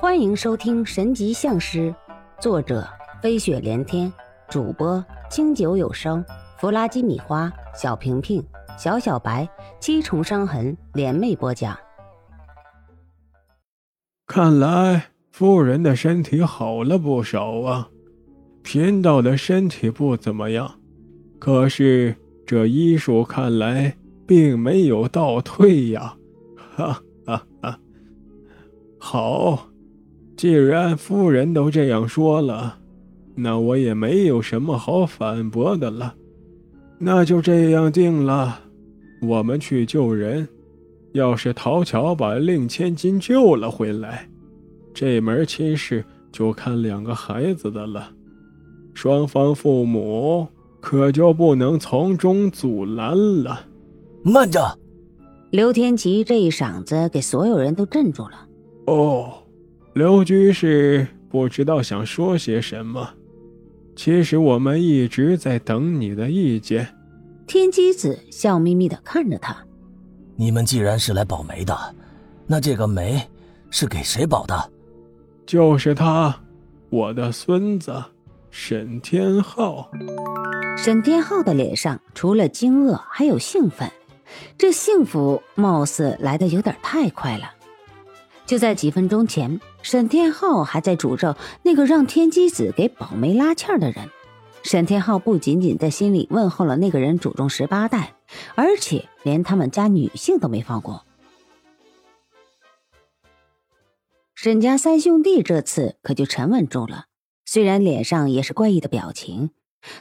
欢迎收听《神级相师》，作者飞雪连天，主播清酒有声，弗拉基米花，小平平，小小白，七重伤痕联袂播讲。看来夫人的身体好了不少啊，贫道的身体不怎么样，可是这医术看来并没有倒退呀，哈哈哈！好。既然夫人都这样说了，那我也没有什么好反驳的了。那就这样定了，我们去救人。要是陶巧把令千金救了回来，这门亲事就看两个孩子的了。双方父母可就不能从中阻拦了。慢着！刘天琪这一嗓子给所有人都镇住了。哦。刘居士不知道想说些什么，其实我们一直在等你的意见。天机子笑眯眯的看着他：“你们既然是来保媒的，那这个媒是给谁保的？”就是他，我的孙子沈天浩。沈天浩的脸上除了惊愕，还有兴奋，这幸福貌似来的有点太快了。就在几分钟前，沈天浩还在诅咒那个让天机子给宝梅拉气儿的人。沈天浩不仅仅在心里问候了那个人祖宗十八代，而且连他们家女性都没放过。沈家三兄弟这次可就沉稳住了，虽然脸上也是怪异的表情，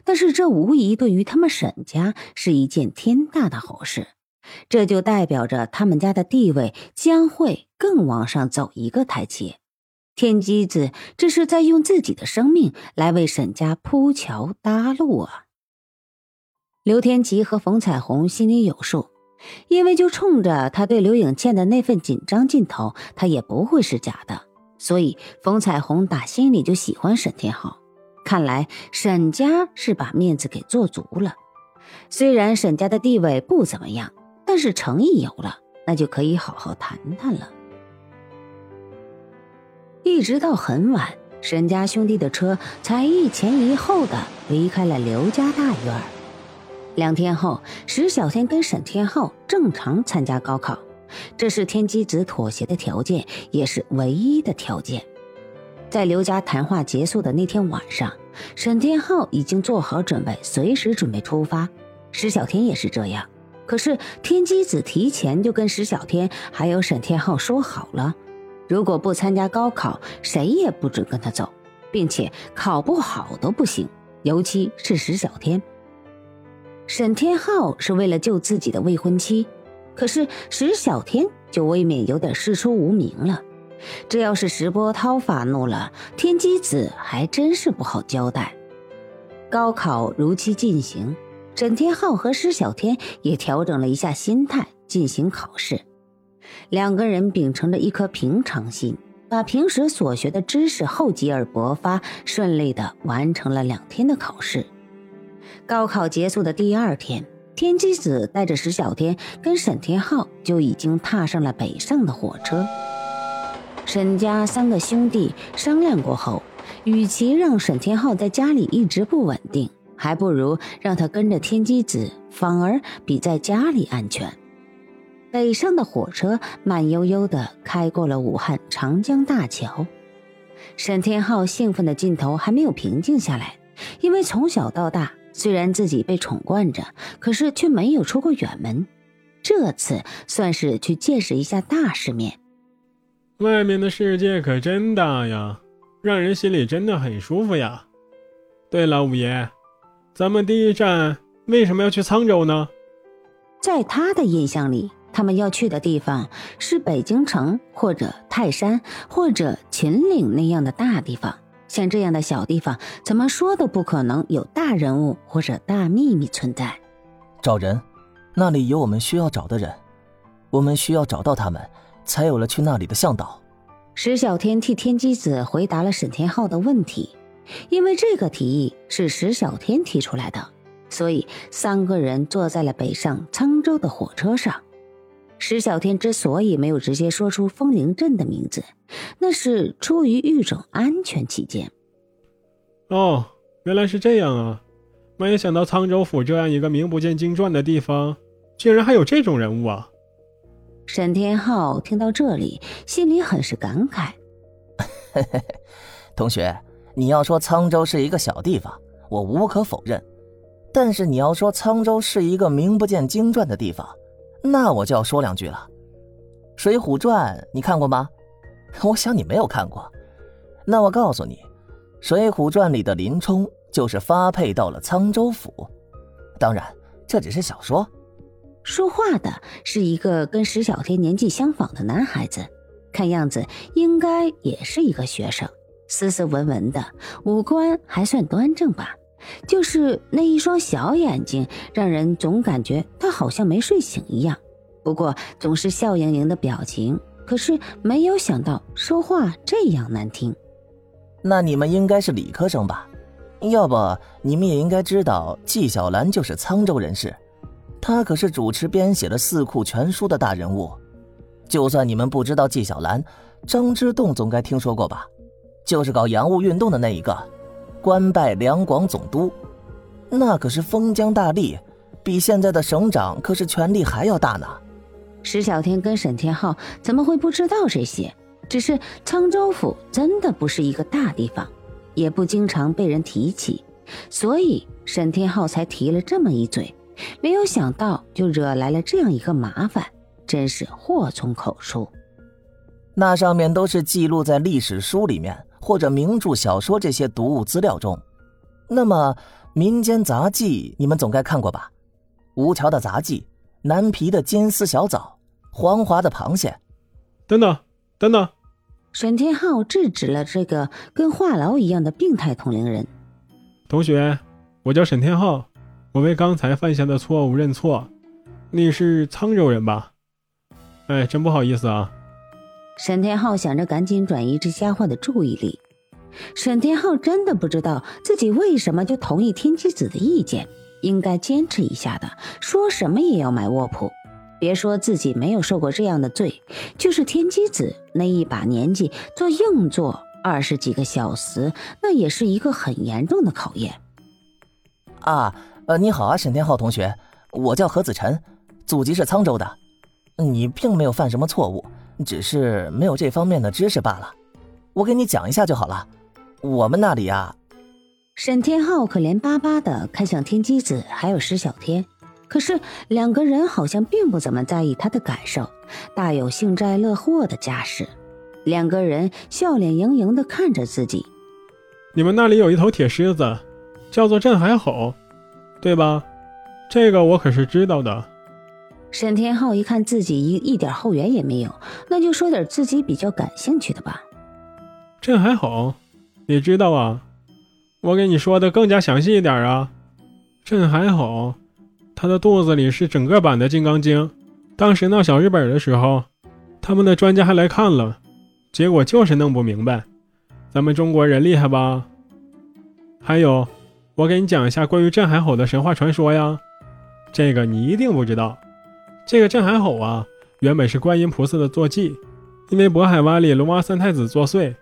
但是这无疑对于他们沈家是一件天大的好事。这就代表着他们家的地位将会更往上走一个台阶。天机子这是在用自己的生命来为沈家铺桥搭路啊！刘天琪和冯彩虹心里有数，因为就冲着他对刘颖倩的那份紧张劲头，他也不会是假的。所以冯彩虹打心里就喜欢沈天浩。看来沈家是把面子给做足了。虽然沈家的地位不怎么样。但是诚意有了，那就可以好好谈谈了。一直到很晚，沈家兄弟的车才一前一后的离开了刘家大院。两天后，石小天跟沈天浩正常参加高考，这是天机子妥协的条件，也是唯一的条件。在刘家谈话结束的那天晚上，沈天浩已经做好准备，随时准备出发。石小天也是这样。可是天机子提前就跟石小天还有沈天浩说好了，如果不参加高考，谁也不准跟他走，并且考不好都不行，尤其是石小天。沈天浩是为了救自己的未婚妻，可是石小天就未免有点师出无名了。这要是石波涛发怒了，天机子还真是不好交代。高考如期进行。沈天浩和石小天也调整了一下心态进行考试，两个人秉承着一颗平常心，把平时所学的知识厚积而薄发，顺利的完成了两天的考试。高考结束的第二天，天机子带着石小天跟沈天浩就已经踏上了北上的火车。沈家三个兄弟商量过后，与其让沈天浩在家里一直不稳定。还不如让他跟着天机子，反而比在家里安全。北上的火车慢悠悠的开过了武汉长江大桥，沈天浩兴奋的劲头还没有平静下来，因为从小到大，虽然自己被宠惯着，可是却没有出过远门，这次算是去见识一下大世面。外面的世界可真大呀，让人心里真的很舒服呀。对了，五爷。咱们第一站为什么要去沧州呢？在他的印象里，他们要去的地方是北京城或者泰山或者秦岭那样的大地方。像这样的小地方，怎么说都不可能有大人物或者大秘密存在。找人，那里有我们需要找的人，我们需要找到他们，才有了去那里的向导。石小天替天机子回答了沈天浩的问题。因为这个提议是石小天提出来的，所以三个人坐在了北上沧州的火车上。石小天之所以没有直接说出风铃镇的名字，那是出于一种安全起见。哦，原来是这样啊！没想到沧州府这样一个名不见经传的地方，竟然还有这种人物啊！沈天浩听到这里，心里很是感慨。嘿嘿嘿，同学，你要说沧州是一个小地方，我无可否认；但是你要说沧州是一个名不见经传的地方，那我就要说两句了。《水浒传》你看过吗？我想你没有看过。那我告诉你，《水浒传》里的林冲就是发配到了沧州府。当然，这只是小说。说话的是一个跟石小天年纪相仿的男孩子，看样子应该也是一个学生，斯斯文文的，五官还算端正吧。就是那一双小眼睛，让人总感觉他好像没睡醒一样。不过总是笑盈盈的表情，可是没有想到说话这样难听。那你们应该是理科生吧？要不你们也应该知道纪晓岚就是沧州人士，他可是主持编写了《四库全书》的大人物。就算你们不知道纪晓岚，张之洞总该听说过吧？就是搞洋务运动的那一个。官拜两广总督，那可是封疆大吏，比现在的省长可是权力还要大呢。石小天跟沈天浩怎么会不知道这些？只是沧州府真的不是一个大地方，也不经常被人提起，所以沈天浩才提了这么一嘴。没有想到就惹来了这样一个麻烦，真是祸从口出。那上面都是记录在历史书里面。或者名著、小说这些读物资料中，那么民间杂技你们总该看过吧？吴桥的杂技，南皮的金丝小枣，黄华的螃蟹，等等等等。沈天浩制止了这个跟话痨一样的病态同龄人。同学，我叫沈天浩，我为刚才犯下的错误认错。你是沧州人吧？哎，真不好意思啊。沈天浩想着赶紧转移这家伙的注意力。沈天浩真的不知道自己为什么就同意天机子的意见，应该坚持一下的，说什么也要买卧铺。别说自己没有受过这样的罪，就是天机子那一把年纪做硬座二十几个小时，那也是一个很严重的考验。啊，呃，你好啊，沈天浩同学，我叫何子晨，祖籍是沧州的。你并没有犯什么错误。只是没有这方面的知识罢了，我给你讲一下就好了。我们那里啊，沈天浩可怜巴巴的看向天机子还有石小天，可是两个人好像并不怎么在意他的感受，大有幸灾乐祸的架势。两个人笑脸盈盈的看着自己。你们那里有一头铁狮子，叫做镇海吼，对吧？这个我可是知道的。沈天浩一看自己一一点后援也没有，那就说点自己比较感兴趣的吧。朕还好，你知道啊？我给你说的更加详细一点啊。朕还好，他的肚子里是整个版的《金刚经》。当时闹小日本的时候，他们的专家还来看了，结果就是弄不明白。咱们中国人厉害吧？还有，我给你讲一下关于镇海吼的神话传说呀。这个你一定不知道。这个镇海吼啊，原本是观音菩萨的坐骑，因为渤海湾里龙王三太子作祟，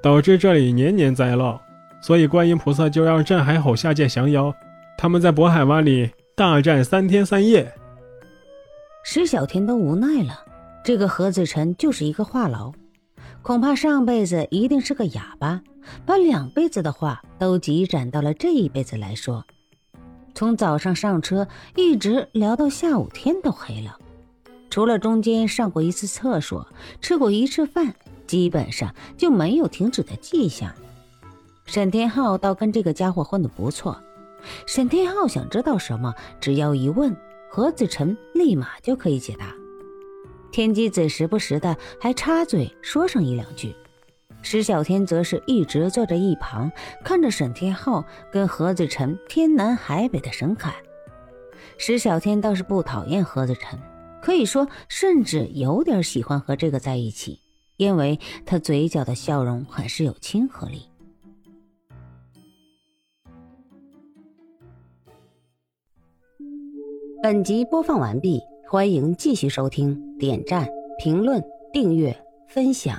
导致这里年年灾涝，所以观音菩萨就让镇海吼下界降妖。他们在渤海湾里大战三天三夜。石小天都无奈了，这个何子辰就是一个话痨，恐怕上辈子一定是个哑巴，把两辈子的话都积攒到了这一辈子来说。从早上上车一直聊到下午，天都黑了。除了中间上过一次厕所、吃过一次饭，基本上就没有停止的迹象。沈天浩倒跟这个家伙混得不错。沈天浩想知道什么，只要一问，何子辰立马就可以解答。天机子时不时的还插嘴说上一两句。石小天则是一直坐在一旁，看着沈天浩跟何子辰天南海北的神侃。石小天倒是不讨厌何子辰，可以说甚至有点喜欢和这个在一起，因为他嘴角的笑容很是有亲和力。本集播放完毕，欢迎继续收听，点赞、评论、订阅、分享。